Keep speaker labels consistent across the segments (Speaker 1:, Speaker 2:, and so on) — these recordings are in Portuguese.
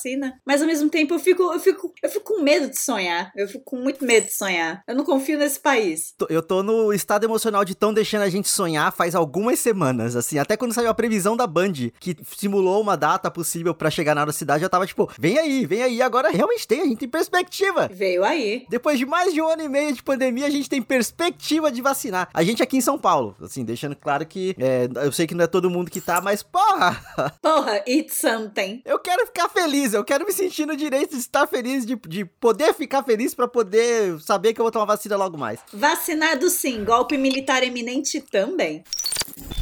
Speaker 1: vacina, mas ao mesmo tempo eu fico, eu fico, eu fico com medo de sonhar. Eu fico com muito medo de sonhar. Eu não confio nesse país.
Speaker 2: Eu tô no estado emocional de tão deixando a gente sonhar faz algumas semanas, assim, até quando saiu a previsão da Band, que simulou uma data possível para chegar na cidade, eu tava tipo, vem aí, vem aí, agora realmente tem, a gente tem perspectiva.
Speaker 1: Veio aí.
Speaker 2: Depois de mais de um ano e meio de pandemia, a gente tem perspectiva de vacinar. A gente aqui em São Paulo, assim, deixando claro que é, eu sei que não é todo mundo que tá, mas porra!
Speaker 1: Porra, it's something.
Speaker 2: Eu quero ficar feliz, eu quero me sentir no direito de estar feliz, de, de poder ficar feliz para poder saber que eu vou tomar vacina logo mais.
Speaker 1: Vacinado sim, golpe militar eminente também.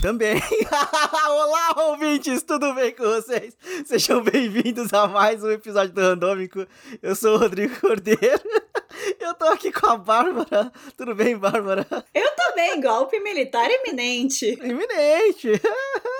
Speaker 2: Também. Olá, ouvintes, tudo bem com vocês? Sejam bem-vindos a mais um episódio do Randômico. Eu sou o Rodrigo Cordeiro. Eu tô aqui com a Bárbara. Tudo bem, Bárbara?
Speaker 1: Eu também, golpe militar eminente.
Speaker 2: Iminente.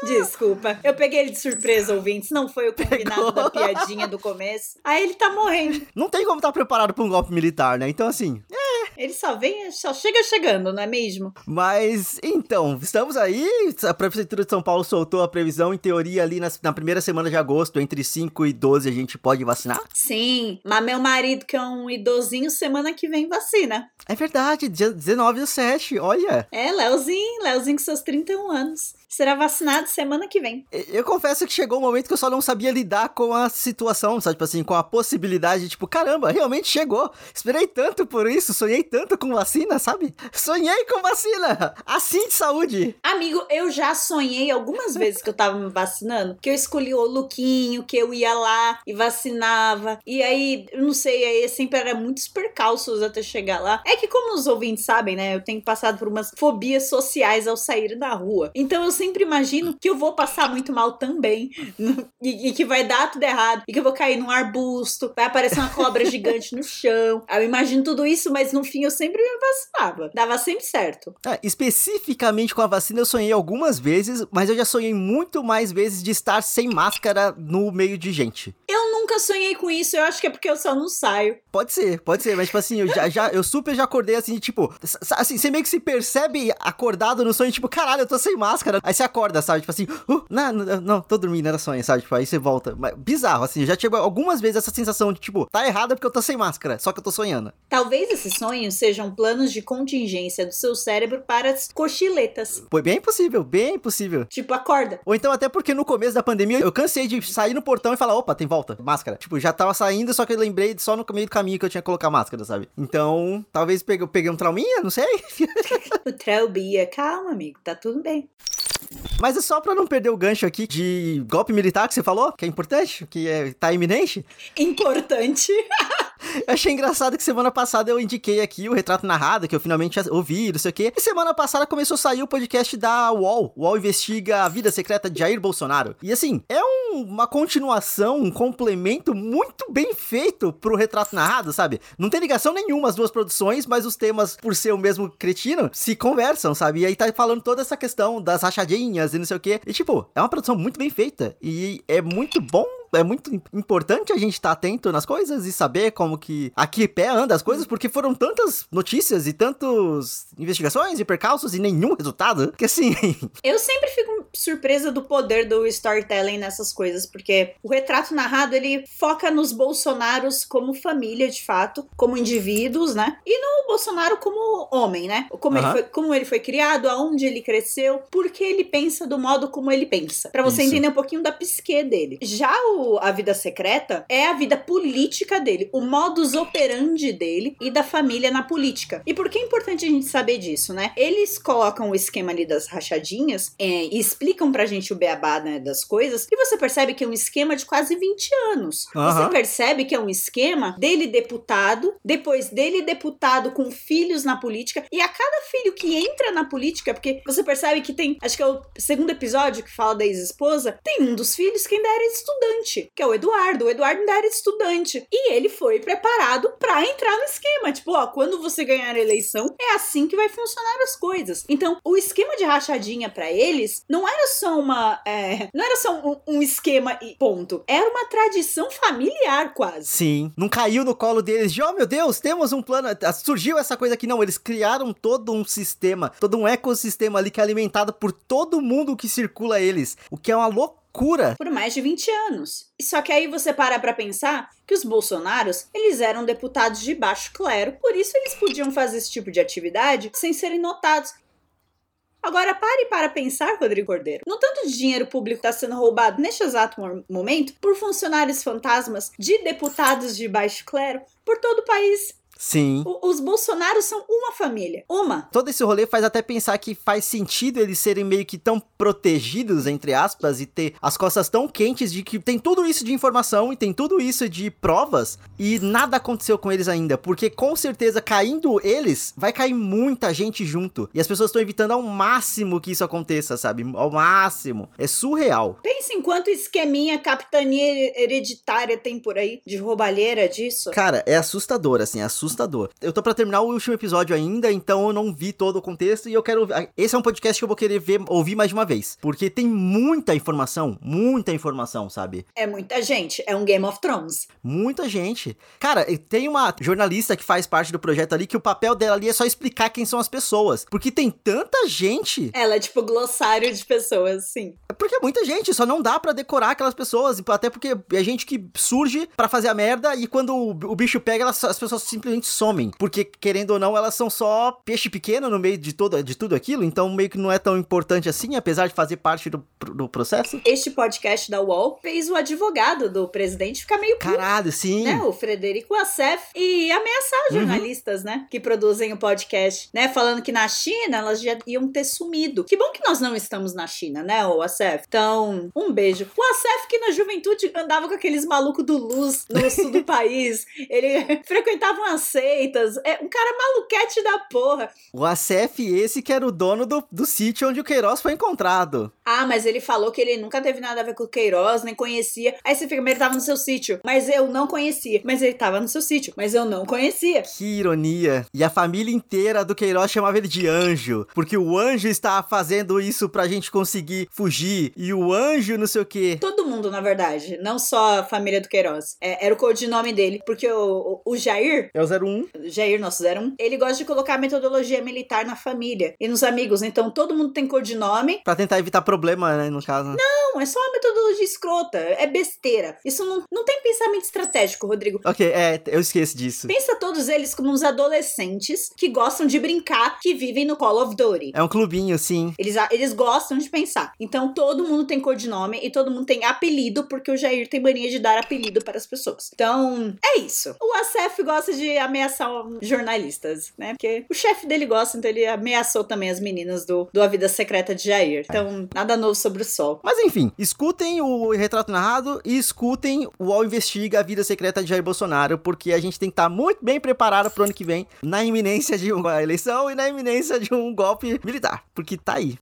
Speaker 1: Desculpa, eu peguei ele de surpresa, ouvintes. Não foi o combinado Pegou. da piadinha do começo. Aí ele tá morrendo.
Speaker 2: Não tem como estar tá preparado pra um golpe militar, né? Então, assim,
Speaker 1: é. Ele só vem, só chega chegando, não é mesmo?
Speaker 2: Mas, então, estamos aí. A Prefeitura de São Paulo soltou a previsão, em teoria, ali na, na primeira semana de agosto, entre 5 e 12, a gente pode vacinar?
Speaker 1: Sim, mas meu marido, que é um idosinho, semana que vem vacina.
Speaker 2: É verdade, dia 19 do 7, olha.
Speaker 1: É, Leozinho, Leozinho com seus 31 anos será vacinado semana que vem.
Speaker 2: Eu confesso que chegou um momento que eu só não sabia lidar com a situação, sabe? Tipo assim, com a possibilidade de, tipo, caramba, realmente chegou. Esperei tanto por isso, sonhei tanto com vacina, sabe? Sonhei com vacina! Assim de saúde!
Speaker 1: Amigo, eu já sonhei algumas vezes que eu tava me vacinando, que eu escolhi o Luquinho, que eu ia lá e vacinava. E aí, eu não sei, aí sempre era muitos percalços até chegar lá. É que, como os ouvintes sabem, né? Eu tenho passado por umas fobias sociais ao sair da rua. Então eu sempre imagino que eu vou passar muito mal também. E, e, que vai dar tudo errado. E que eu vou cair num arbusto, vai aparecer uma cobra gigante no chão. Eu imagino tudo isso, mas no fim eu sempre me vacinava. Dava sempre certo.
Speaker 2: É, especificamente com a vacina eu sonhei algumas vezes, mas eu já sonhei muito mais vezes de estar sem máscara no meio de gente.
Speaker 1: Eu nunca sonhei com isso, eu acho que é porque eu só não saio.
Speaker 2: Pode ser, pode ser, mas tipo assim, eu já, já eu super já acordei assim, tipo, assim, você meio que se percebe acordado no sonho, tipo, caralho, eu tô sem máscara. Aí você acorda, sabe? Tipo assim, uh, não, não, não, tô dormindo, era sonho, sabe? Tipo, aí você volta. Mas, bizarro, assim, já tive algumas vezes essa sensação de, tipo, tá errado porque eu tô sem máscara, só que eu tô sonhando.
Speaker 1: Talvez esses sonhos sejam planos de contingência do seu cérebro para as cochiletas.
Speaker 2: Foi bem possível, bem possível.
Speaker 1: Tipo, acorda.
Speaker 2: Ou então até porque no começo da pandemia eu cansei de sair no portão e falar, opa, tem volta, máscara. Tipo, já tava saindo, só que eu lembrei só no meio do caminho que eu tinha que colocar máscara, sabe? Então, talvez peguei, peguei um trauminha, não sei.
Speaker 1: o traubia, calma, amigo, tá tudo bem.
Speaker 2: Mas é só pra não perder o gancho aqui de golpe militar que você falou, que é importante, que é, tá iminente.
Speaker 1: Importante.
Speaker 2: Eu achei engraçado que semana passada eu indiquei aqui o retrato narrado, que eu finalmente ouvi, não sei o quê. E semana passada começou a sair o podcast da UOL. UOL investiga a vida secreta de Jair Bolsonaro. E assim, é um, uma continuação, um complemento muito bem feito pro retrato narrado, sabe? Não tem ligação nenhuma as duas produções, mas os temas, por ser o mesmo cretino, se conversam, sabe? E aí tá falando toda essa questão das rachadinhas e não sei o quê. E tipo, é uma produção muito bem feita. E é muito bom é muito importante a gente estar tá atento nas coisas e saber como que aqui pé anda as coisas, porque foram tantas notícias e tantas investigações e percalços e nenhum resultado, que assim...
Speaker 1: Eu sempre fico surpresa do poder do storytelling nessas coisas, porque o retrato narrado, ele foca nos Bolsonaros como família, de fato, como indivíduos, né? E no Bolsonaro como homem, né? Como, uhum. ele, foi, como ele foi criado, aonde ele cresceu, porque ele pensa do modo como ele pensa. para você Isso. entender um pouquinho da psique dele. Já o a vida secreta é a vida política dele, o modus operandi dele e da família na política. E por que é importante a gente saber disso, né? Eles colocam o esquema ali das rachadinhas é, e explicam pra gente o beabá né, das coisas, e você percebe que é um esquema de quase 20 anos. Uhum. Você percebe que é um esquema dele deputado, depois dele deputado com filhos na política, e a cada filho que entra na política, porque você percebe que tem, acho que é o segundo episódio que fala da ex-esposa, tem um dos filhos que ainda era estudante estudante, que é o Eduardo. O Eduardo ainda era estudante. E ele foi preparado para entrar no esquema. Tipo, ó, quando você ganhar a eleição, é assim que vai funcionar as coisas. Então, o esquema de rachadinha para eles não era só uma. É, não era só um, um, esquema e ponto. Era uma tradição familiar, quase.
Speaker 2: Sim. Não caiu no colo deles de, oh meu Deus, temos um plano. Surgiu essa coisa aqui. Não, eles criaram todo um sistema, todo um ecossistema ali que é alimentado por todo mundo que circula eles. O que é uma loucura loucura!
Speaker 1: Por mais de 20 anos. Só que aí você para pra pensar que os bolsonaros, eles eram deputados de baixo clero, por isso eles podiam fazer esse tipo de atividade sem serem notados. Agora pare para pensar, Rodrigo Cordeiro. No tanto de dinheiro público está sendo roubado neste exato momento por funcionários fantasmas de deputados de baixo clero por todo o país.
Speaker 2: Sim.
Speaker 1: O, os Bolsonaros são uma família. Uma.
Speaker 2: Todo esse rolê faz até pensar que faz sentido eles serem meio que tão protegidos, entre aspas, e ter as costas tão quentes de que tem tudo isso de informação e tem tudo isso de provas e nada aconteceu com eles ainda. Porque com certeza, caindo eles, vai cair muita gente junto. E as pessoas estão evitando ao máximo que isso aconteça, sabe? Ao máximo. É surreal.
Speaker 1: Pense em quanto esqueminha capitania hereditária tem por aí de roubalheira disso.
Speaker 2: Cara, é assustador, assim, é assustador assustador. Eu tô para terminar o último episódio ainda, então eu não vi todo o contexto e eu quero. Esse é um podcast que eu vou querer ver, ouvir mais de uma vez. Porque tem muita informação, muita informação, sabe?
Speaker 1: É muita gente, é um Game of Thrones.
Speaker 2: Muita gente. Cara, tem uma jornalista que faz parte do projeto ali que o papel dela ali é só explicar quem são as pessoas. Porque tem tanta gente.
Speaker 1: Ela é tipo glossário de pessoas, sim.
Speaker 2: É porque é muita gente, só não dá para decorar aquelas pessoas. Até porque é gente que surge para fazer a merda e quando o bicho pega, elas, as pessoas simplesmente simplesmente somem. Porque, querendo ou não, elas são só peixe pequeno no meio de, todo, de tudo aquilo, então meio que não é tão importante assim, apesar de fazer parte do, do processo.
Speaker 1: Este podcast da UOL fez o advogado do presidente ficar meio
Speaker 2: puto, Caralho, sim.
Speaker 1: Né? O Frederico Assef e ameaçar uhum. jornalistas, né? Que produzem o podcast, né? Falando que na China elas já iam ter sumido. Que bom que nós não estamos na China, né, o Assef? Então, um beijo. O Assef que na juventude andava com aqueles malucos do Luz no sul do país. Ele frequentava umas seitas. É um cara maluquete da porra.
Speaker 2: O ACF esse que era o dono do, do sítio onde o Queiroz foi encontrado.
Speaker 1: Ah, mas ele falou que ele nunca teve nada a ver com o Queiroz, nem conhecia. Aí você fica, mas ele tava no seu sítio. Mas eu não conhecia. Mas ele tava no seu sítio. Mas eu não conhecia.
Speaker 2: Que ironia. E a família inteira do Queiroz chamava ele de anjo. Porque o anjo estava fazendo isso pra gente conseguir fugir. E o anjo não sei o quê.
Speaker 1: Todo mundo, na verdade. Não só a família do Queiroz. É, era o codinome dele. Porque o, o, o Jair.
Speaker 2: É o 01.
Speaker 1: Jair, nosso 01. Ele gosta de colocar a metodologia militar na família e nos amigos. Então todo mundo tem codinome.
Speaker 2: Pra tentar evitar problema, né, no caso.
Speaker 1: Não, é só uma metodologia escrota. É besteira. Isso não, não tem pensamento estratégico, Rodrigo.
Speaker 2: Ok, é, eu esqueço disso.
Speaker 1: Pensa todos eles como uns adolescentes que gostam de brincar, que vivem no Call of Duty.
Speaker 2: É um clubinho, sim.
Speaker 1: Eles, eles gostam de pensar. Então todo mundo tem codinome e todo mundo tem apelido, porque o Jair tem mania de dar apelido para as pessoas. Então, é isso. O ACF gosta de ameaçar jornalistas, né? Porque o chefe dele gosta, então ele ameaçou também as meninas do, do A Vida Secreta de Jair. Então, nada novo sobre o sol.
Speaker 2: Mas enfim, escutem o retrato narrado e escutem o UOL Investiga a Vida Secreta de Jair Bolsonaro, porque a gente tem que estar muito bem preparado pro ano que vem, na iminência de uma eleição e na iminência de um golpe militar, porque tá aí.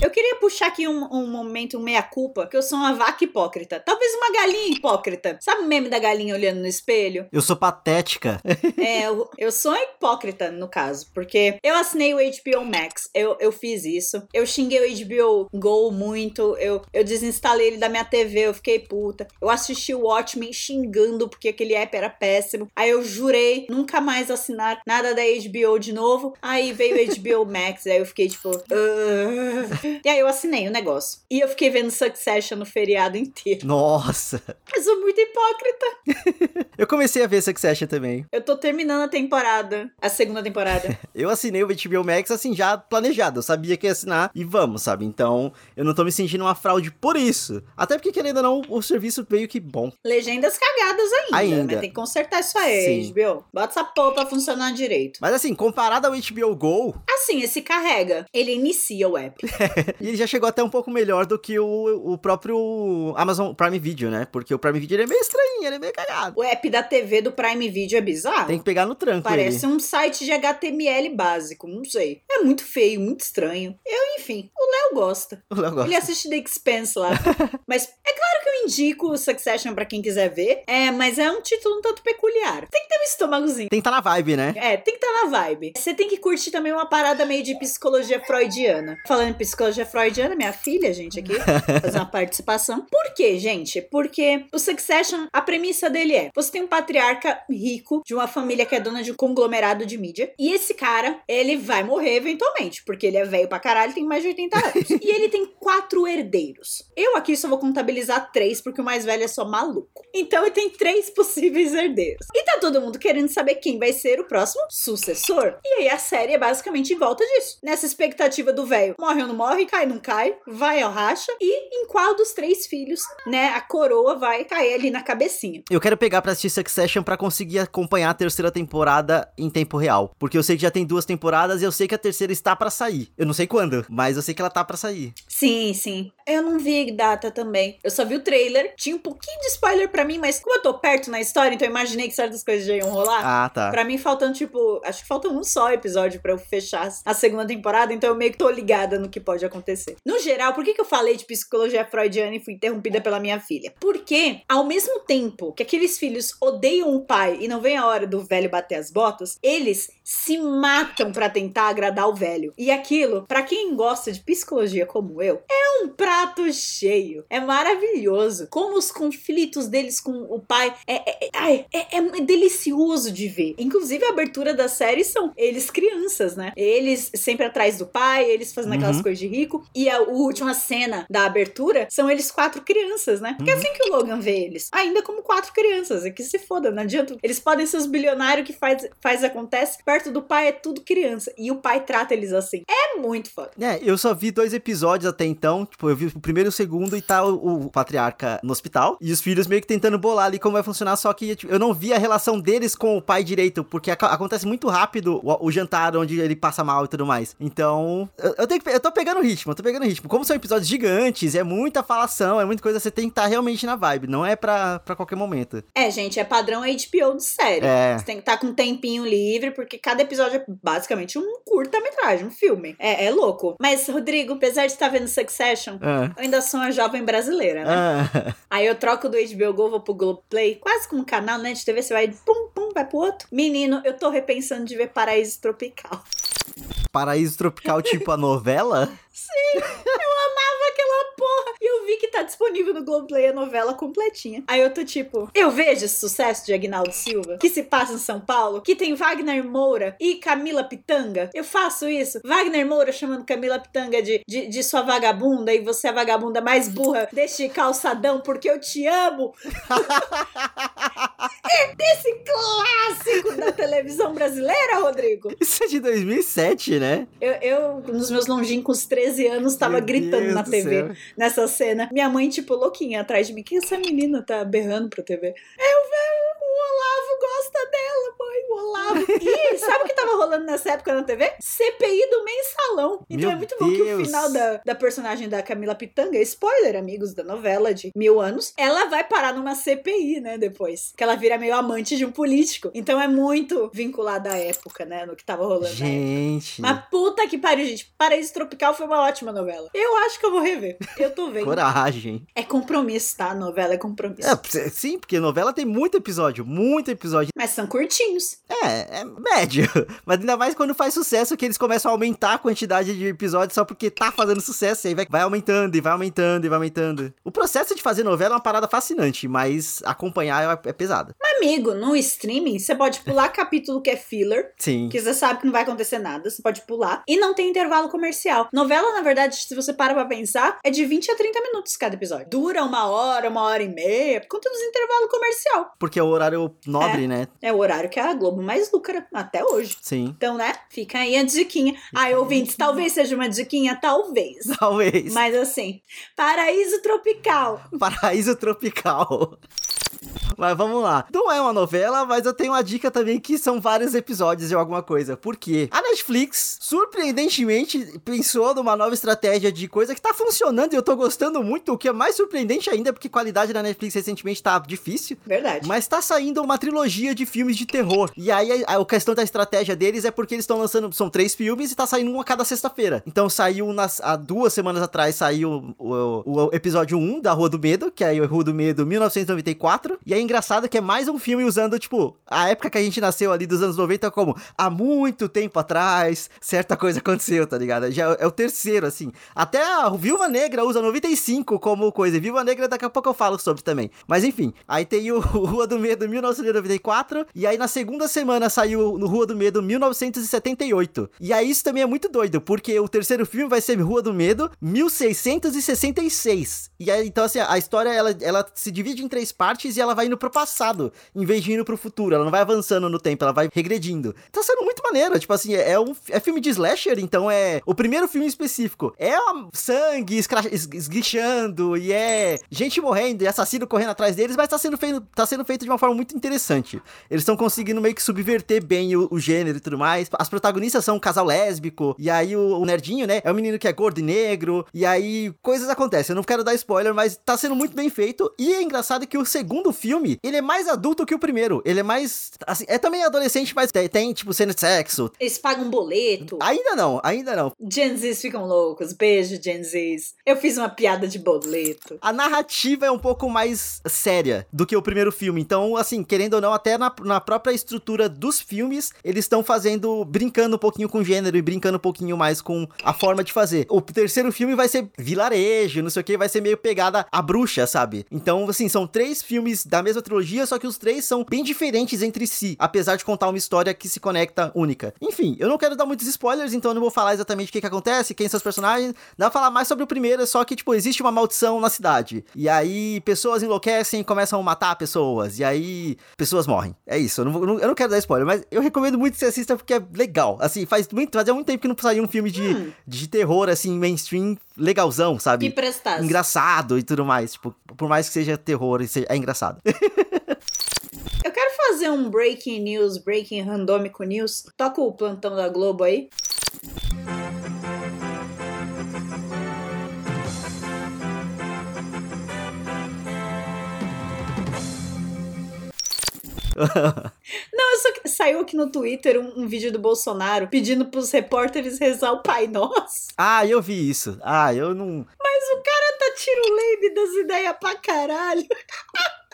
Speaker 1: Eu queria puxar aqui um, um momento, um meia-culpa, que eu sou uma vaca hipócrita. Talvez uma galinha hipócrita. Sabe o meme da galinha olhando no espelho?
Speaker 2: Eu sou patética.
Speaker 1: é, eu, eu sou hipócrita, no caso, porque eu assinei o HBO Max. Eu, eu fiz isso. Eu xinguei o HBO Go muito. Eu, eu desinstalei ele da minha TV, eu fiquei puta. Eu assisti o Watchmen xingando porque aquele app era péssimo. Aí eu jurei nunca mais assinar nada da HBO de novo. Aí veio o HBO Max, aí eu fiquei tipo. Uh... E aí eu assinei o negócio. E eu fiquei vendo Succession no feriado inteiro.
Speaker 2: Nossa!
Speaker 1: Eu sou muito hipócrita.
Speaker 2: eu comecei a ver Succession também.
Speaker 1: Eu tô terminando a temporada, a segunda temporada.
Speaker 2: eu assinei o HBO Max assim, já planejado. Eu sabia que ia assinar e vamos, sabe? Então, eu não tô me sentindo uma fraude por isso. Até porque, querendo ou não, o serviço veio que bom.
Speaker 1: Legendas cagadas ainda. Ainda. Mas tem que consertar isso aí, Sim. HBO. Bota essa porra pra funcionar direito.
Speaker 2: Mas assim, comparado ao HBO Go...
Speaker 1: Assim, esse carrega. Ele inicia o app.
Speaker 2: e ele já chegou até um pouco melhor do que o, o próprio Amazon Prime Video, né? Porque o Prime Video é meio estranho, ele é meio cagado.
Speaker 1: O app da TV do Prime Video é bizarro.
Speaker 2: Tem que pegar no tranco
Speaker 1: Parece
Speaker 2: ele.
Speaker 1: um site de HTML básico, não sei. É muito feio, muito estranho. Eu, enfim, o Léo gosta.
Speaker 2: O Léo gosta.
Speaker 1: Ele assiste The Expanse lá. Mas é claro que eu indico o Succession pra quem quiser ver, é, mas é um título um tanto peculiar. Tem que ter um estômagozinho.
Speaker 2: Tem que tá na vibe, né?
Speaker 1: É, tem que estar tá na vibe. Você tem que curtir também uma parada meio de psicologia freudiana. Falando em psicologia freudiana, minha filha, gente, aqui, fazer uma participação. Por quê, gente? Porque o Succession, a premissa dele é: você tem um patriarca rico de uma família que é dona de um conglomerado de mídia, e esse cara, ele vai morrer eventualmente, porque ele é velho pra caralho, tem mais de 80 anos. e ele tem quatro herdeiros. Eu aqui só vou contabilizar três, porque o mais velho é só maluco. Então ele tem três possíveis herdeiros. E tá todo mundo querendo saber quem vai ser o próximo sucessor. E aí a série é basicamente em volta disso. Nessa expectativa do velho, morre ou não morre, cai não cai, vai ao racha, e em qual dos três filhos, né, a coroa vai cair ali na cabecinha.
Speaker 2: Eu quero pegar pra assistir Succession para conseguir acompanhar a terceira temporada em tempo real. Porque eu sei que já tem duas temporadas e eu sei que a terceira está para sair. Eu não sei quando, mas eu sei que ela tá para sair.
Speaker 1: Sim, sim. Eu não vi data também. Eu só vi o trailer. Tinha um pouquinho de spoiler para mim, mas como eu tô perto na história, então eu imaginei que certas coisas já iam rolar.
Speaker 2: Ah, tá.
Speaker 1: Pra mim, faltando, tipo, acho que falta um só episódio para eu fechar a segunda temporada, então eu meio que tô ligada no que pode acontecer. No geral, por que, que eu falei de psicologia freudiana e fui interrompida pela minha filha? Porque, ao mesmo tempo que aqueles filhos odeiam o pai e não vem a hora do velho bater as botas, eles se matam para tentar agradar o velho. E aquilo, para quem gosta de psicologia como eu, é um prato cheio. É maravilhoso. Como os conflitos deles com o pai é, é, é, é, é delicioso de ver. Inclusive, a abertura da série são eles crianças, né? Eles sempre atrás do pai, eles fazendo uhum. aquelas coisas de rico. E a última cena da abertura são eles quatro crianças, né? Porque é assim que o Logan vê eles. Ainda como quatro crianças. É que se foda, não adianta. Eles podem ser os bilionários que faz, faz acontece. Perto do pai é tudo criança. E o pai trata eles assim. É muito foda.
Speaker 2: É, eu só vi dois episódios até então. Tipo, eu vi o primeiro e o segundo e tá o, o patriarca no hospital. E os filhos meio que tentando bolar ali como vai funcionar. Só que tipo, eu não vi a relação deles com o pai direito. Porque acontece muito rápido o, o, jantar onde ele passa mal e tudo mais. Então, eu, eu, tenho que, eu tô pegando ritmo, eu tô pegando ritmo. Como são episódios gigantes, é muita falação, é muita coisa, você tem que estar tá realmente na vibe. Não é pra, pra qualquer momento.
Speaker 1: É, gente, é padrão HBO de série. É. Você tem que estar tá com um tempinho livre, porque cada episódio é basicamente um curta-metragem, um filme. É, é louco. Mas, Rodrigo, apesar de estar vendo Succession, é. eu ainda sou uma jovem brasileira, né? É. Aí eu troco do HBO Go, vou pro Globoplay, quase como um canal, né, de TV, você vai pum, pum, vai pro outro. Menino, eu tô repensando de ver Paraíso Tropical.
Speaker 2: Paraíso Tropical, tipo a novela?
Speaker 1: Sim, eu amava porra. E eu vi que tá disponível no Globoplay a novela completinha. Aí eu tô tipo, eu vejo esse sucesso de Agnaldo Silva, que se passa em São Paulo, que tem Wagner Moura e Camila Pitanga. Eu faço isso. Wagner Moura chamando Camila Pitanga de, de, de sua vagabunda e você é a vagabunda mais burra deste calçadão porque eu te amo. é desse televisão brasileira, Rodrigo.
Speaker 2: Isso é de 2007, né?
Speaker 1: Eu, eu nos meus longínquos 13 anos, tava Meu gritando Deus na TV nessa cena. Minha mãe, tipo, louquinha atrás de mim. Que essa menina tá berrando pra TV? Eu, velho, o Gosta dela, mãe, o Olavo. E sabe o que tava rolando nessa época na TV? CPI do mensalão. Então
Speaker 2: Meu
Speaker 1: é muito bom que o final da, da personagem da Camila Pitanga, spoiler, amigos da novela de mil anos, ela vai parar numa CPI, né, depois. Que ela vira meio amante de um político. Então é muito vinculada à época, né, no que tava rolando.
Speaker 2: Gente.
Speaker 1: Mas puta que pariu, gente. Paraíso Tropical foi uma ótima novela. Eu acho que eu vou rever. Eu tô vendo.
Speaker 2: Coragem.
Speaker 1: É compromisso, tá? A novela é compromisso.
Speaker 2: É, sim, porque novela tem muito episódio, muito episódio.
Speaker 1: Mas são curtinhos.
Speaker 2: É, é médio. Mas ainda mais quando faz sucesso que eles começam a aumentar a quantidade de episódios só porque tá fazendo sucesso. E aí vai, vai aumentando, e vai aumentando, e vai aumentando. O processo de fazer novela é uma parada fascinante, mas acompanhar é, é pesado.
Speaker 1: Mas, amigo, no streaming, você pode pular capítulo que é filler.
Speaker 2: Sim.
Speaker 1: Que você sabe que não vai acontecer nada. Você pode pular. E não tem intervalo comercial. Novela, na verdade, se você para pra pensar, é de 20 a 30 minutos cada episódio. Dura uma hora, uma hora e meia, por conta dos intervalos comercial.
Speaker 2: Porque é o horário nobre,
Speaker 1: é.
Speaker 2: né?
Speaker 1: É o horário que a Globo mais lucra até hoje.
Speaker 2: Sim.
Speaker 1: Então, né? Fica aí a diquinha. Ai, ouvintes, talvez seja uma diquinha, talvez.
Speaker 2: Talvez.
Speaker 1: Mas assim, paraíso tropical.
Speaker 2: Paraíso tropical. Mas vamos lá. Não é uma novela, mas eu tenho uma dica também que são vários episódios de alguma coisa. Por quê? A Netflix, surpreendentemente, pensou numa nova estratégia de coisa que tá funcionando e eu tô gostando muito, o que é mais surpreendente ainda, porque a qualidade da Netflix recentemente tá difícil.
Speaker 1: Verdade.
Speaker 2: Mas tá saindo uma trilogia de filmes de terror. E aí a, a questão da estratégia deles é porque eles estão lançando, são três filmes e tá saindo um a cada sexta-feira. Então saiu nas, há duas semanas atrás, saiu o, o, o episódio 1 da Rua do Medo, que é o Rua do Medo 1994. E é engraçado que é mais um filme usando, tipo, a época que a gente nasceu ali dos anos 90 como há muito tempo atrás, certa coisa aconteceu, tá ligado? Já é o terceiro, assim. Até a Viúva Negra usa 95 como coisa. Viúva Negra daqui a pouco eu falo sobre também. Mas enfim, aí tem o Rua do Medo 1994. E aí na segunda semana saiu no Rua do Medo 1978. E aí isso também é muito doido, porque o terceiro filme vai ser Rua do Medo 1666. E aí, então assim, a história ela, ela se divide em três partes e ela vai indo pro passado, em vez de indo pro futuro. Ela não vai avançando no tempo, ela vai regredindo. Tá sendo muito maneiro, tipo assim, é, um é filme de slasher, então é o primeiro filme específico. É sangue esguichando e é gente morrendo e assassino correndo atrás deles, mas tá sendo feito, tá sendo feito de uma forma muito interessante. Eles estão conseguindo meio que subverter bem o, o, gênero e tudo mais. As protagonistas são um casal lésbico, e aí o, o, nerdinho, né, é um menino que é gordo e negro, e aí coisas acontecem. Eu não quero dar spoiler, mas tá sendo muito bem feito. E é engraçado que o segundo filme, ele é mais adulto que o primeiro. Ele é mais, assim, é também adolescente, mas tem, tem tipo, cena de sexo.
Speaker 1: Eles pagam um boleto.
Speaker 2: Ainda não, ainda não.
Speaker 1: Gen Zs ficam loucos. Beijo, Gen Zs. Eu fiz uma piada de boleto.
Speaker 2: A narrativa é um pouco mais séria do que o primeiro filme. Então, assim, querendo ou não, até na, na própria estrutura dos filmes, eles estão fazendo, brincando um pouquinho com o gênero e brincando um pouquinho mais com a forma de fazer. O terceiro filme vai ser vilarejo, não sei o que, vai ser meio pegada a bruxa, sabe? Então, assim, são três filmes da mesma trilogia, só que os três são bem diferentes entre si, apesar de contar uma história que se conecta única. Enfim, eu não quero dar muitos spoilers, então eu não vou falar exatamente o que, que acontece, quem são os personagens. Dá pra falar mais sobre o primeiro, só que, tipo, existe uma maldição na cidade. E aí, pessoas enlouquecem e começam a matar pessoas. E aí, pessoas morrem. É isso. Eu não, eu não quero dar spoiler, mas eu recomendo muito que você assista porque é legal. Assim, faz muito, fazia muito tempo que não saiu um filme de, hum. de terror, assim, mainstream, legalzão, sabe?
Speaker 1: Que prestasse.
Speaker 2: Engraçado e tudo mais. Tipo, por mais que seja terror, é engraçado.
Speaker 1: eu quero fazer um breaking news, breaking randômico news. Toca o plantão da Globo aí. Não, eu só saiu aqui no Twitter um, um, vídeo do Bolsonaro pedindo pros repórteres rezar o Pai Nosso.
Speaker 2: Ah, eu vi isso. Ah, eu não.
Speaker 1: Mas o cara tá tiro das ideias pra caralho.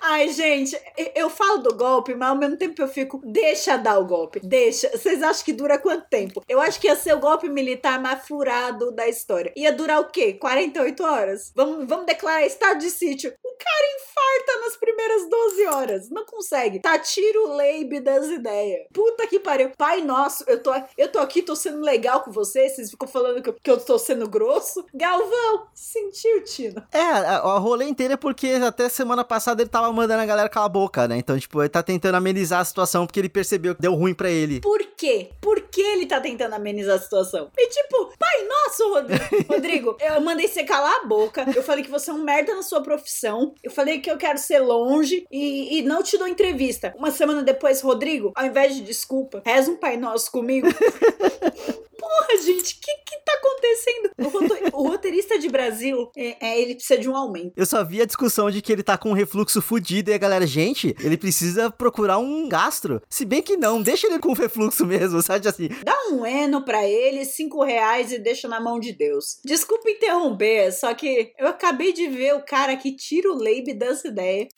Speaker 1: Ai, gente, eu falo do golpe, mas ao mesmo tempo eu fico, deixa dar o golpe, deixa. Vocês acham que dura quanto tempo? Eu acho que ia ser o golpe militar mais furado da história. Ia durar o quê? 48 horas? Vamos, vamos declarar estado de sítio. O cara infarta nas primeiras 12 horas. Não consegue. Tá tiro leibe das ideias. Puta que pariu. Pai nosso, eu tô, eu tô aqui, tô sendo legal com vocês. Vocês ficam falando que eu, que eu tô sendo grosso. Galvão, sentiu, Tino.
Speaker 2: É, a, rolê inteira é porque até semana passada ele tava mandando a galera calar a boca, né? Então, tipo, ele tá tentando amenizar a situação porque ele percebeu que deu ruim para ele.
Speaker 1: Por quê? Por que ele tá tentando amenizar a situação? E tipo, pai nosso, Rodrigo, Rodrigo eu mandei você calar a boca. Eu falei que você é um merda na sua profissão. Eu falei que eu quero ser longe e, e não te dou entrevista. Uma semana depois, Rodrigo, ao invés de desculpa, reza um pai nosso comigo. porra, gente, o que que tá acontecendo? O, o roteirista de Brasil, é, é, ele precisa de um aumento.
Speaker 2: Eu só vi a discussão de que ele tá com um refluxo fudido e a galera, gente, ele precisa procurar um gastro. Se bem que não, deixa ele com refluxo mesmo, sabe assim.
Speaker 1: Dá um eno pra ele, cinco reais e deixa na mão de Deus. Desculpa interromper, só que eu acabei de ver o cara que tira o leibe dessa ideia.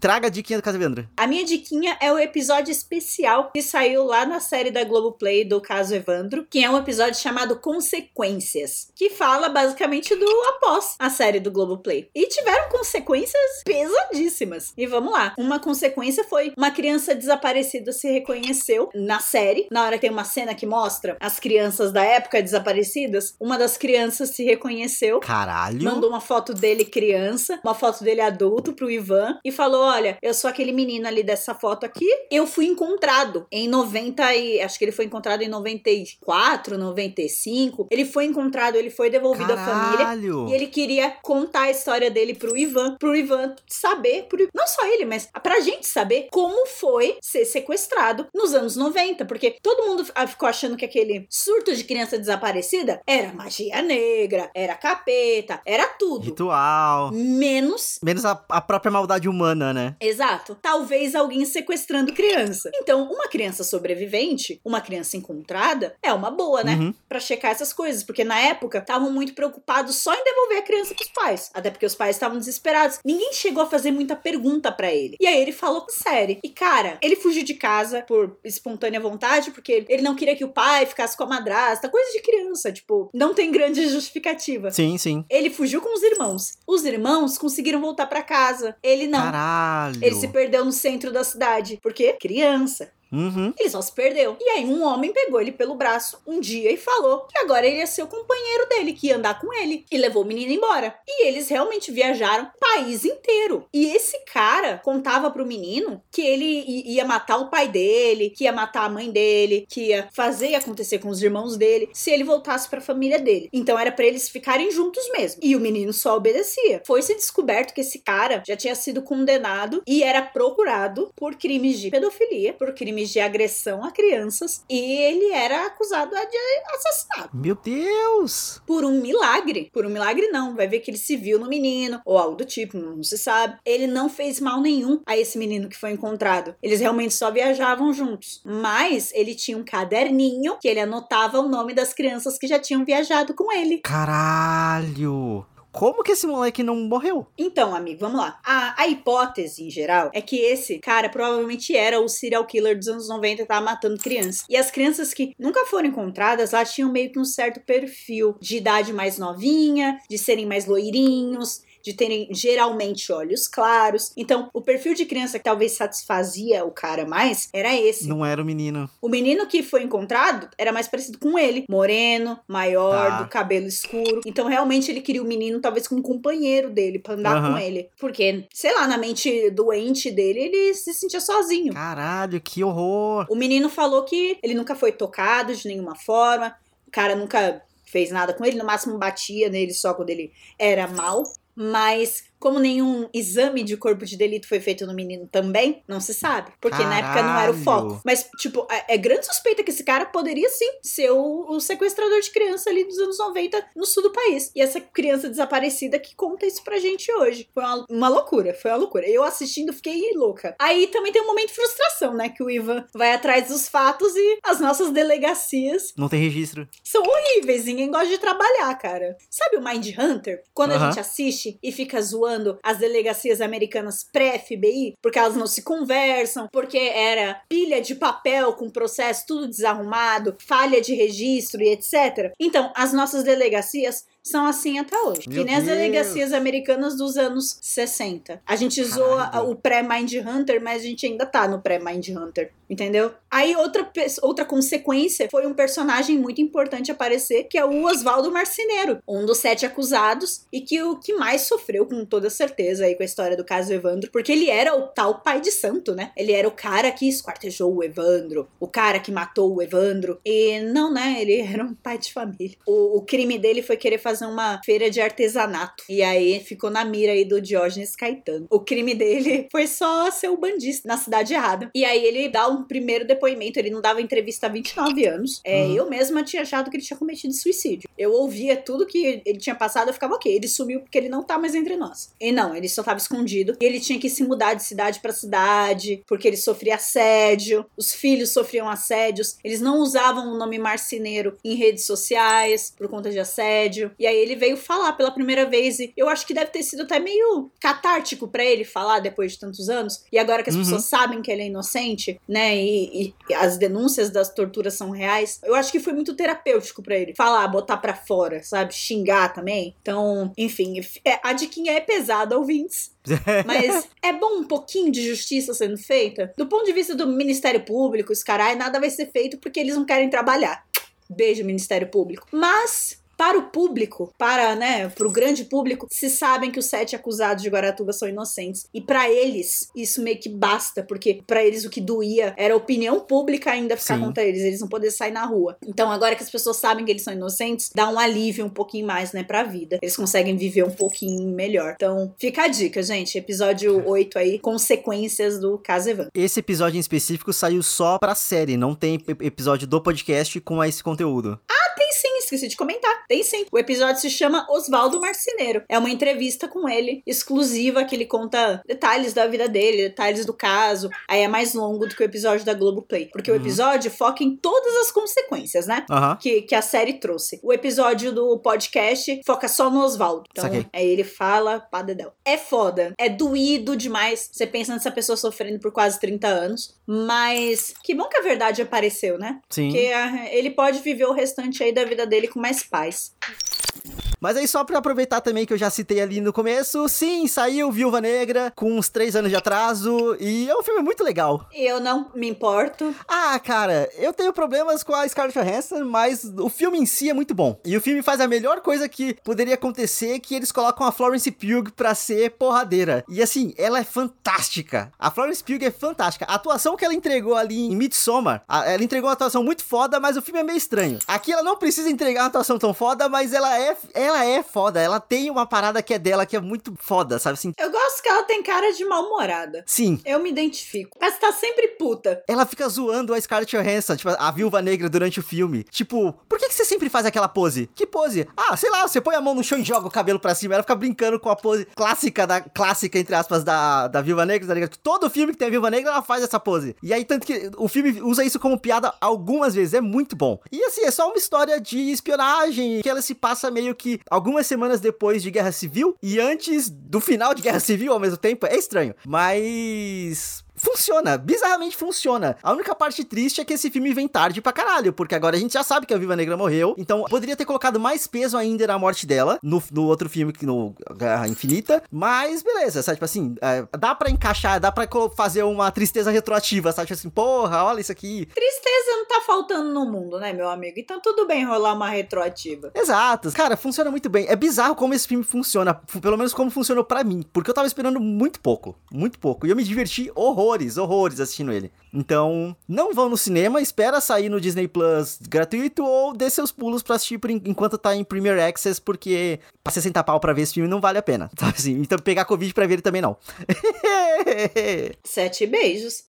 Speaker 2: Traga a diquinha do caso Evandro.
Speaker 1: A minha diquinha é o episódio especial que saiu lá na série da Globoplay do caso Evandro, que é um episódio chamado Consequências, que fala basicamente do após a série do Globoplay. E tiveram consequências pesadíssimas. E vamos lá. Uma consequência foi uma criança desaparecida se reconheceu na série. Na hora que tem uma cena que mostra as crianças da época desaparecidas, uma das crianças se reconheceu.
Speaker 2: Caralho.
Speaker 1: Mandou uma foto dele criança, uma foto dele adulto pro Ivan e falou falou: Olha, eu sou aquele menino ali dessa foto aqui. Eu fui encontrado em 90 e. Acho que ele foi encontrado em 94, 95. Ele foi encontrado, ele foi devolvido
Speaker 2: Caralho.
Speaker 1: à família. E ele queria contar a história dele pro Ivan. Pro Ivan saber, pro, não só ele, mas pra gente saber como foi ser sequestrado nos anos 90. Porque todo mundo ah, ficou achando que aquele surto de criança desaparecida era magia negra, era capeta, era tudo.
Speaker 2: Ritual.
Speaker 1: Menos
Speaker 2: Menos a, a própria maldade humana, né?
Speaker 1: Exato. Talvez alguém sequestrando criança. Então, uma criança sobrevivente, uma criança encontrada, é uma boa, né?
Speaker 2: Uhum.
Speaker 1: Pra checar essas coisas. Porque na época estavam muito preocupados só em devolver a criança pros pais. Até porque os pais estavam desesperados. Ninguém chegou a fazer muita pergunta pra ele. E aí ele falou sério. E cara, ele fugiu de casa por espontânea vontade, porque ele não queria que o pai ficasse com a madrasta. Coisa de criança, tipo, não tem grande justificativa.
Speaker 2: Sim, sim.
Speaker 1: Ele fugiu com os irmãos. Os irmãos conseguiram voltar pra casa. Ele não.
Speaker 2: Caralho.
Speaker 1: Ele se perdeu no centro da cidade. Por quê? Criança.
Speaker 2: Uhum.
Speaker 1: Ele só se perdeu. E aí um homem pegou ele pelo braço um dia e falou que agora ele ia ser o companheiro dele, que ia andar com ele. E levou o menino embora. E eles realmente viajaram o país inteiro. E esse cara contava pro menino que ele ia matar o pai dele, que ia matar a mãe dele, que ia fazer acontecer com os irmãos dele, se ele voltasse pra família dele. Então era pra eles ficarem juntos mesmo. E o menino só obedecia. Foi-se descoberto que esse cara já tinha sido condenado e era procurado por crimes de pedofilia, por crimes de agressão a crianças, e ele era acusado de assassinato.
Speaker 2: Meu Deus!
Speaker 1: Por um milagre. Por um milagre, não. Vai ver que ele se viu no menino, ou algo do tipo, não se sabe. Ele não fez mal nenhum a esse menino que foi encontrado. Eles realmente só viajavam juntos. Mas ele tinha um caderninho que ele anotava o nome das crianças que já tinham viajado com ele.
Speaker 2: Caralho! Como que esse moleque não morreu?
Speaker 1: Então, amigo, vamos lá. A, a hipótese, em geral, é que esse cara provavelmente era o serial killer dos anos 90 que tava matando crianças. E as crianças que nunca foram encontradas lá tinham meio que um certo perfil de idade mais novinha, de serem mais loirinhos. De terem geralmente olhos claros. Então, o perfil de criança que talvez satisfazia o cara mais era esse.
Speaker 2: Não era o menino.
Speaker 1: O menino que foi encontrado era mais parecido com ele. Moreno, maior,
Speaker 2: Tá.
Speaker 1: do cabelo escuro. Então, realmente, ele queria o menino, talvez, como companheiro dele, pra andar
Speaker 2: Aham.
Speaker 1: com ele. Porque, sei lá, na mente doente dele, ele se sentia sozinho.
Speaker 2: Caralho, que horror!
Speaker 1: O menino falou que ele nunca foi tocado de nenhuma forma. O cara nunca fez nada com ele, no máximo batia nele só quando ele era mal. Mas, como nenhum exame de corpo de delito foi feito no menino também, não se sabe. Porque na época não era o
Speaker 2: Caralho.
Speaker 1: foco. Mas, tipo, é, é grande suspeita que esse cara poderia sim ser o, o sequestrador de criança ali dos anos 90 no sul do país. E essa criança desaparecida que conta isso pra gente hoje. Foi uma, uma loucura, foi uma loucura. Eu assistindo fiquei louca. Aí também tem um momento de frustração, né? Que o Ivan vai atrás dos fatos e as nossas delegacias
Speaker 2: Não tem registro.
Speaker 1: são horríveis. Ninguém gosta de trabalhar, cara. Sabe o Mind Hunter? Quando a
Speaker 2: Aham.
Speaker 1: gente assiste e fica zoando as delegacias americanas pré-FBI, porque elas não se conversam, porque era pilha de papel com processo tudo desarrumado, falha de registro e etc. Então, as nossas delegacias são assim até hoje.
Speaker 2: Meu
Speaker 1: que nem as
Speaker 2: Deus.
Speaker 1: delegacias americanas dos anos 60. A gente zoa
Speaker 2: Caralho.
Speaker 1: o pré-Mind Hunter, mas a gente ainda tá no pré-Mind Hunter. Entendeu? Aí outra, outra consequência foi um personagem muito importante aparecer, que é o Oswaldo Marceneiro, um dos sete acusados, e que o que mais sofreu com toda certeza aí com a história do caso Evandro, porque ele era o tal pai de santo, né? Ele era o cara que esquartejou o Evandro, o cara que matou o Evandro. E não, né? Ele era um pai de família. O, o crime dele foi querer fazer uma feira de artesanato. E aí ficou na mira aí do Diógenes Caetano. O crime dele foi só ser o bandista na cidade errada. E aí ele dá um primeiro depoimento, ele não dava entrevista há 29 anos. É,
Speaker 2: Uhum.
Speaker 1: Eu mesma tinha achado que ele tinha cometido suicídio. Eu ouvia tudo que ele tinha passado, eu ficava, ok, ele sumiu porque ele não tá mais entre nós. E não, ele só tava escondido. E ele tinha que se mudar de cidade pra cidade, porque ele sofria assédio, os filhos sofriam assédios, eles não usavam o nome marceneiro em redes sociais por conta de assédio. E aí ele veio falar pela primeira vez e eu acho que deve ter sido até meio catártico pra ele falar depois de tantos anos. E agora que as
Speaker 2: Uhum.
Speaker 1: pessoas sabem que ele é inocente, né, e, e- as denúncias das torturas são reais, eu acho que foi muito terapêutico pra ele falar, botar pra fora, sabe, xingar também. Então, enfim, é- a diquinha é pesada, ouvintes. Mas é bom um pouquinho de justiça sendo feita. Do ponto de vista do Ministério Público, os carai, nada vai ser feito porque eles não querem trabalhar. Beijo, Ministério Público. Mas. Para o público, para, né, pro grande público, se sabem que os sete acusados de Guaratuba são inocentes. E para eles, isso meio que basta, porque para eles o que doía era a opinião pública ainda ficar Sim. contra eles, eles não poder sair na rua. Então agora que as pessoas sabem que eles são inocentes, dá um alívio um pouquinho mais, né, pra vida. Eles conseguem viver um pouquinho melhor. Então, fica a dica, gente. Episódio 8 aí, consequências do caso Evan.
Speaker 2: Esse episódio em específico saiu só pra série, não tem episódio do podcast com esse conteúdo.
Speaker 1: Ah, tem sim, esqueci de comentar. Tem sim. O episódio se chama Oswaldo Marceneiro. É uma entrevista com ele, exclusiva, que ele conta detalhes da vida dele, detalhes do caso. Aí é mais longo do que o episódio da Globoplay. Porque uhum. o episódio foca em todas as consequências, né?
Speaker 2: Uhum.
Speaker 1: Que, que a série trouxe. O episódio do podcast foca só no Oswaldo. Então, Saquei. aí ele fala, pá, dedéu. É foda. É doído demais. Você pensa nessa pessoa sofrendo por quase 30 anos. Mas que bom que a verdade apareceu, né?
Speaker 2: Sim.
Speaker 1: Porque ah, ele pode viver o restante aí da vida dele com mais paz.
Speaker 2: Mas aí, só pra aproveitar também que eu já citei ali no começo, sim, saiu Viúva Negra com uns três anos de atraso e é um filme muito legal.
Speaker 1: Eu não me importo.
Speaker 2: Ah, cara, eu tenho problemas com a Scarlett Johansson, mas o filme em si é muito bom. E o filme faz a melhor coisa que poderia acontecer, que eles colocam a Florence Pugh pra ser porradeira. E assim, ela é fantástica. A Florence Pugh é fantástica. A atuação que ela entregou ali em Midsommar, ela entregou uma atuação muito foda, mas o filme é meio estranho. Aqui ela não precisa entregar uma atuação tão foda, mas ela é, ela ela é foda. Ela tem uma parada que é dela que é muito foda, sabe assim?
Speaker 1: Eu gosto que ela tem cara de mal-humorada.
Speaker 2: Sim.
Speaker 1: Eu me identifico. Mas tá sempre puta.
Speaker 2: Ela fica zoando a Scarlett Johansson, tipo, a viúva negra durante o filme. Tipo, por que, que você sempre faz aquela pose? Que pose? Ah, sei lá, você põe a mão no chão e joga o cabelo pra cima. Ela fica brincando com a pose clássica, da clássica, entre aspas, da, da viúva negra, tá ligado? Todo filme que tem a viúva negra, ela faz essa pose. E aí, tanto que o filme usa isso como piada algumas vezes. É muito bom. E assim, é só uma história de espionagem que ela se passa meio que algumas semanas depois de Guerra Civil e antes do final de Guerra Civil ao mesmo tempo. É estranho. Mas funciona, bizarramente funciona. A única parte triste é que esse filme vem tarde pra caralho, porque agora a gente já sabe que a Viva Negra morreu, então poderia ter colocado mais peso ainda na morte dela, no, no outro filme, no Guerra Infinita, mas beleza, sabe, tipo assim, é, dá pra encaixar, dá pra fazer uma tristeza retroativa, sabe, tipo assim, porra, olha isso aqui.
Speaker 1: Tristeza não tá faltando no mundo, né, meu amigo? Então tudo bem rolar uma retroativa.
Speaker 2: Exato, cara, funciona muito bem. É bizarro como esse filme funciona, pelo menos como funcionou para mim, porque eu tava esperando muito pouco, muito pouco, e eu me diverti horror horrores, horrores assistindo ele. Então, não vão no cinema, espera sair no Disney Plus gratuito ou dê seus pulos pra assistir enquanto tá em Premier Access, porque pra 60 pau pra ver esse filme não vale a pena. Assim? Então pegar Covid pra ver ele também não.
Speaker 1: Sete beijos.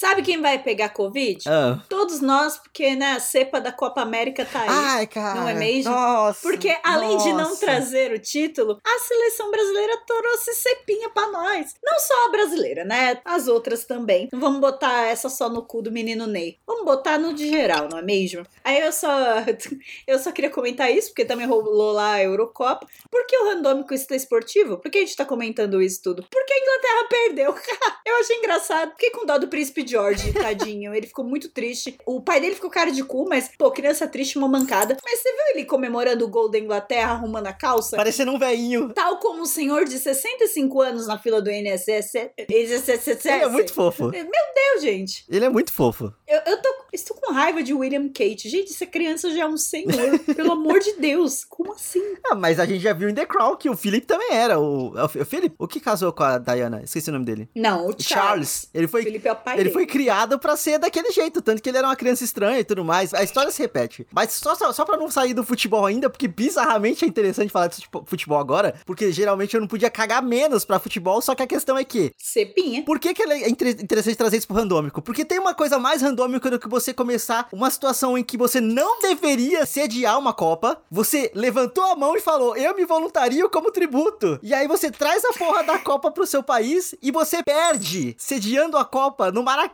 Speaker 1: Sabe quem vai pegar Covid?
Speaker 2: Ah.
Speaker 1: Todos nós, porque né, a cepa da Copa América tá aí.
Speaker 2: Ai, cara.
Speaker 1: Não é mesmo?
Speaker 2: Nossa.
Speaker 1: Porque além nossa. de não trazer o título, a seleção brasileira trouxe cepinha pra nós. Não só a brasileira, né? As outras também. Não vamos botar essa só no cu do menino Ney. Vamos botar no de geral, não é mesmo? Aí eu só eu só queria comentar isso, porque também rolou lá a Eurocopa. Por que o randômico está esportivo? Por que a gente tá comentando isso tudo? Porque a Inglaterra perdeu. eu achei engraçado. Fiquei com dó do príncipe George, tadinho. Ele ficou muito triste. O pai dele ficou cara de cu, mas, pô, criança triste, uma mancada. Mas você viu ele comemorando o gol da Inglaterra, arrumando a calça?
Speaker 2: Parecendo um velhinho.
Speaker 1: Tal como um senhor de 65 anos na fila do INSS. Ele
Speaker 2: é muito fofo.
Speaker 1: Meu Deus, gente.
Speaker 2: Ele é muito fofo.
Speaker 1: Eu, eu tô, estou com raiva de William Kate. Gente, essa criança já é um senhor. pelo amor de Deus. Como assim?
Speaker 2: Ah, mas a gente já viu em The Crown que o Philip também era. O, o, o Philip? O que casou com a Diana? Esqueci o nome dele.
Speaker 1: Não, o Charles. Charles.
Speaker 2: Ele foi,
Speaker 1: Felipe é o pai
Speaker 2: ele
Speaker 1: dele.
Speaker 2: foi criado para ser daquele jeito, tanto que ele era uma criança estranha e tudo mais. A história se repete. Mas só, só, só pra não sair do futebol ainda, porque bizarramente é interessante falar de futebol agora, porque geralmente eu não podia cagar menos pra futebol, só que a questão é que...
Speaker 1: Cepinha.
Speaker 2: Por que, que é interessante trazer isso pro randômico? Porque tem uma coisa mais randômica do que você começar uma situação em que você não deveria sediar uma Copa, você levantou a mão e falou, eu me voluntario como tributo. E aí você traz a porra da Copa pro seu país e você perde sediando a Copa no Maracanã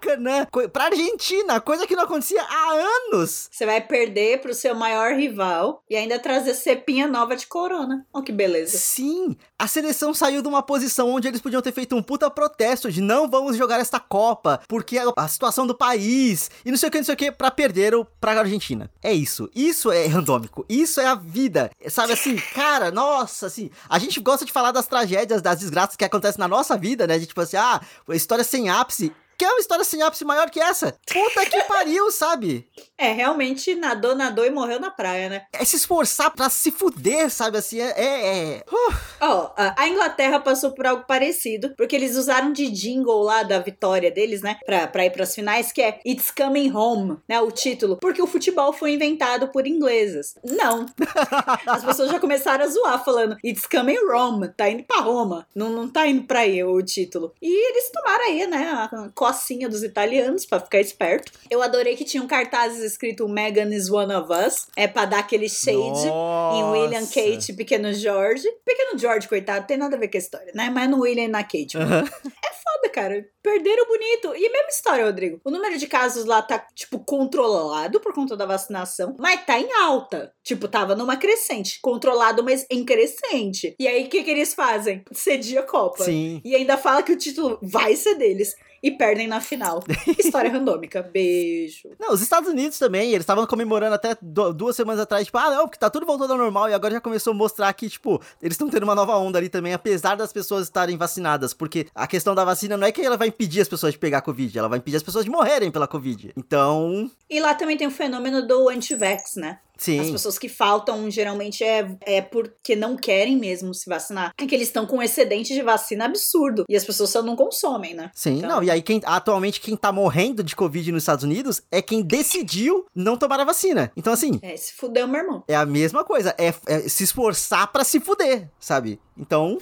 Speaker 2: pra Argentina, coisa que não acontecia há anos.
Speaker 1: Você vai perder pro seu maior rival e ainda trazer cepinha nova de corona. Olha que beleza.
Speaker 2: Sim, a seleção saiu de uma posição onde eles podiam ter feito um puta protesto de não vamos jogar esta Copa, porque a situação do país e não sei o que, não sei o que, pra perder pra Argentina. É isso. Isso é randômico. Isso é a vida. Sabe assim, cara, nossa, assim, a gente gosta de falar das tragédias, das desgraças que acontecem na nossa vida, né? De tipo assim, ah, história sem ápice Quer uma história ápice maior que essa? Puta que pariu, sabe?
Speaker 1: É, realmente nadou, nadou e morreu na praia, né?
Speaker 2: É se esforçar pra se fuder, sabe? Assim, é. é, é. Uh.
Speaker 1: Ó, oh, a Inglaterra passou por algo parecido, porque eles usaram de jingle lá da vitória deles, né? Pra, pra ir pras finais, que é It's Coming Home, né? O título. Porque o futebol foi inventado por ingleses. Não. As pessoas já começaram a zoar, falando It's Coming Rome, tá indo pra Roma. Não, não tá indo pra aí o título. E eles tomaram aí, né? A cocinha dos italianos pra ficar esperto. Eu adorei que tinham cartazes escrito Megan is one of us. É pra dar aquele shade
Speaker 2: Nossa.
Speaker 1: em William, Kate e Pequeno George. Pequeno George, coitado, tem nada a ver com a história, né? Mas no William e na Kate.
Speaker 2: Aham.
Speaker 1: É foda, cara. Perderam bonito. E mesma história, Rodrigo. O número de casos lá tá, tipo, controlado por conta da vacinação, mas tá em alta. Tipo, tava numa crescente. Controlado, mas em crescente. E aí, o que que eles fazem? Cedia a Copa.
Speaker 2: Sim.
Speaker 1: E ainda fala que o título vai ser deles. E perdem na final. História randômica. Beijo.
Speaker 2: Não, os Estados Unidos também, eles estavam comemorando até du- duas semanas atrás, tipo, ah, não, porque tá tudo voltando ao normal, e agora já começou a mostrar que, tipo, eles estão tendo uma nova onda ali também, apesar das pessoas estarem vacinadas, porque a questão da vacina não é que ela vai impedir as pessoas de pegar Covid, ela vai impedir as pessoas de morrerem pela Covid. Então,
Speaker 1: E lá também tem o fenômeno do anti-vax, né? As
Speaker 2: sim.
Speaker 1: pessoas que faltam geralmente é, é porque não querem mesmo se vacinar. É que eles estão com um excedente de vacina absurdo. E as pessoas só não consomem, né?
Speaker 2: Sim,
Speaker 1: Então-
Speaker 2: não, e aí quem, atualmente quem tá morrendo de Covid nos Estados Unidos é quem decidiu não tomar a vacina. Então, assim,
Speaker 1: É, se fudeu, meu irmão.
Speaker 2: é a mesma coisa, é, é se esforçar pra se fuder, sabe? Então,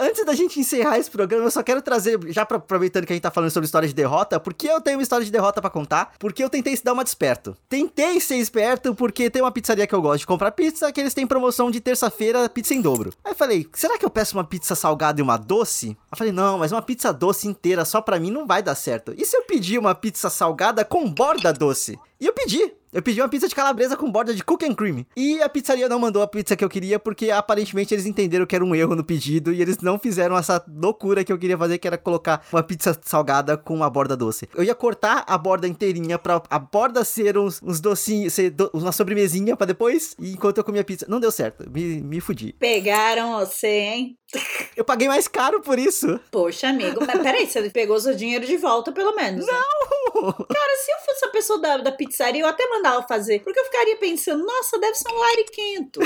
Speaker 2: antes da gente encerrar esse programa, eu só quero trazer, já aproveitando que a gente tá falando sobre história de derrota, porque eu tenho uma história de derrota pra contar, porque eu tentei se dar uma desperto. Tentei ser esperto porque tem uma pizzaria que eu gosto de comprar pizza, que eles têm promoção de terça-feira, pizza em dobro. Aí eu falei, será que eu peço uma pizza salgada e uma doce? Eu falei, não, mas uma pizza doce inteira só pra mim não vai dar certo. E se eu pedir uma pizza salgada com borda doce? E eu pedi. Eu pedi uma pizza de calabresa com borda de cookie and cream. E a pizzaria não mandou a pizza que eu queria porque aparentemente eles entenderam que era um erro no pedido e eles não fizeram essa loucura que eu queria fazer, que era colocar uma pizza salgada com uma borda doce. Eu ia cortar a borda inteirinha pra a borda ser uns, uns docinhos, ser do- uma sobremesinha pra depois, enquanto eu comia pizza. Não deu certo, me, me fudi.
Speaker 1: Pegaram você, hein?
Speaker 2: Eu paguei mais caro por isso.
Speaker 1: Poxa, amigo. Mas peraí, você pegou seu dinheiro de volta, pelo menos. Né? Cara, se eu fosse a pessoa da, da pizzaria, eu até mandava fazer. Porque eu ficaria pensando, nossa, deve ser um lariquento.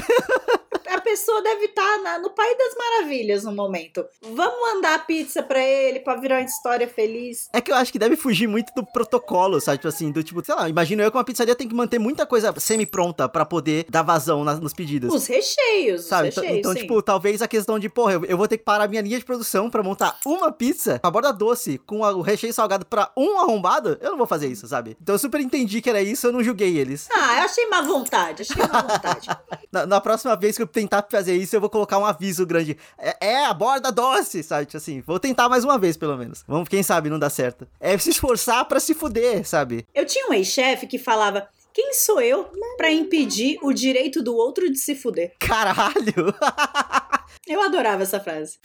Speaker 1: a pessoa deve estar no País das Maravilhas no momento. Vamos mandar a pizza pra ele pra virar uma história feliz.
Speaker 2: É que eu acho que deve fugir muito do protocolo, sabe? Tipo assim, do tipo, sei lá, imagino eu que uma pizzaria tem que manter muita coisa semi-pronta pra poder dar vazão nas- nos pedidos.
Speaker 1: Os recheios,
Speaker 2: Sabe?
Speaker 1: os
Speaker 2: Então,
Speaker 1: recheios,
Speaker 2: então,
Speaker 1: sim.
Speaker 2: tipo, talvez a questão de, porra, eu, eu vou ter que parar minha linha de produção pra montar uma pizza com a borda doce, com a- o recheio salgado pra um arrombado, eu não vou fazer isso, sabe? Então eu super entendi que era isso, eu não julguei eles.
Speaker 1: Ah, eu achei má vontade, achei má vontade.
Speaker 2: Na, na próxima vez que eu tentar fazer isso, eu vou colocar um aviso grande. É, é a borda doce, sabe? Tipo assim, vou tentar mais uma vez, pelo menos. Vamos, quem sabe não dá certo. É se esforçar pra se fuder, sabe?
Speaker 1: Eu tinha um ex-chefe que falava: quem sou eu pra impedir o direito do outro de se fuder?
Speaker 2: Caralho!
Speaker 1: Eu adorava essa frase.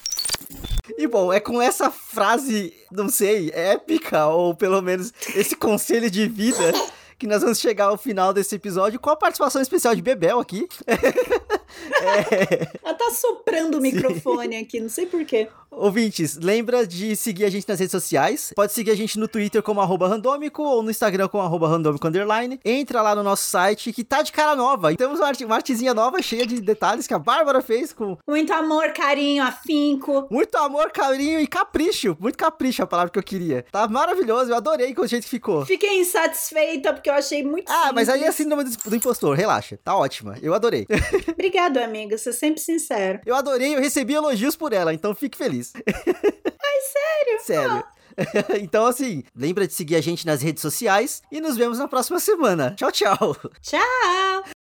Speaker 2: E bom, é com essa frase, não sei, épica, ou pelo menos esse conselho de vida, que nós vamos chegar ao final desse episódio com a participação especial de Bebel aqui.
Speaker 1: Ela tá soprando o microfone aqui, não sei porquê.
Speaker 2: Ouvintes, lembra de seguir a gente nas redes sociais. Pode seguir a gente no Twitter como arroba randômico ou no Instagram como arroba randômico underline. Entra lá no nosso site que tá de cara nova. E temos uma, arte, uma artezinha nova cheia de detalhes que a Bárbara fez com
Speaker 1: Muito amor, carinho, afinco.
Speaker 2: muito amor, carinho e capricho. Muito capricho é a palavra que eu queria. Tá maravilhoso, eu adorei com o jeito que ficou.
Speaker 1: Fiquei insatisfeita porque eu achei muito
Speaker 2: Ah, mas aí é a
Speaker 1: simples.
Speaker 2: síndrome do do impostor, relaxa. Tá ótima. Eu adorei.
Speaker 1: Obrigado, amiga. Você é sempre sincero.
Speaker 2: Eu adorei, eu recebi elogios por ela, então fique feliz.
Speaker 1: Ai, sério?
Speaker 2: Sério. então, assim, lembra de seguir a gente nas redes sociais e nos vemos na próxima semana. Tchau, tchau.
Speaker 1: Tchau!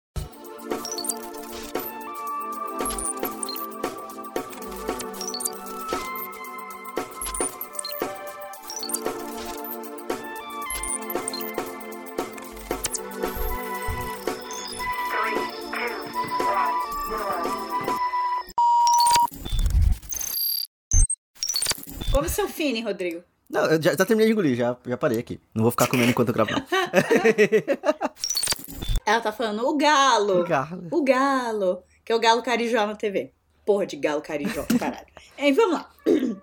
Speaker 1: Come seu fine, Rodrigo.
Speaker 2: Não, eu já, já terminei de engolir, já, já parei aqui. Não vou ficar comendo enquanto eu gravo, não.
Speaker 1: Ela tá falando o galo.
Speaker 2: Galo.
Speaker 1: O galo. Que é o galo carijó na TV. Porra de galo carijó, caralho. Aí, vamos lá.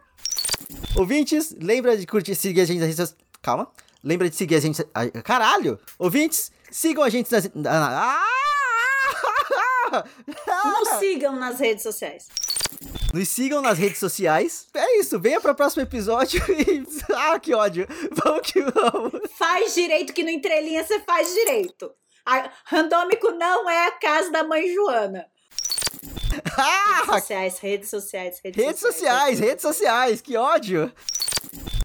Speaker 2: Ouvintes, lembra de curtir, seguir a gente nas redes sociais. Calma. Lembra de seguir a gente. Caralho! Ouvintes, sigam a gente nas. Ah!
Speaker 1: Nos sigam nas redes sociais.
Speaker 2: Nos sigam nas redes sociais. É isso, venha para o próximo episódio e. Ah, que ódio! Vamos que vamos!
Speaker 1: Faz direito que no entrelinha você faz direito. A randômico não é a casa da mãe Joana.
Speaker 2: Ah!
Speaker 1: Redes sociais, redes sociais, redes,
Speaker 2: Redes sociais, redes sociais, que ódio!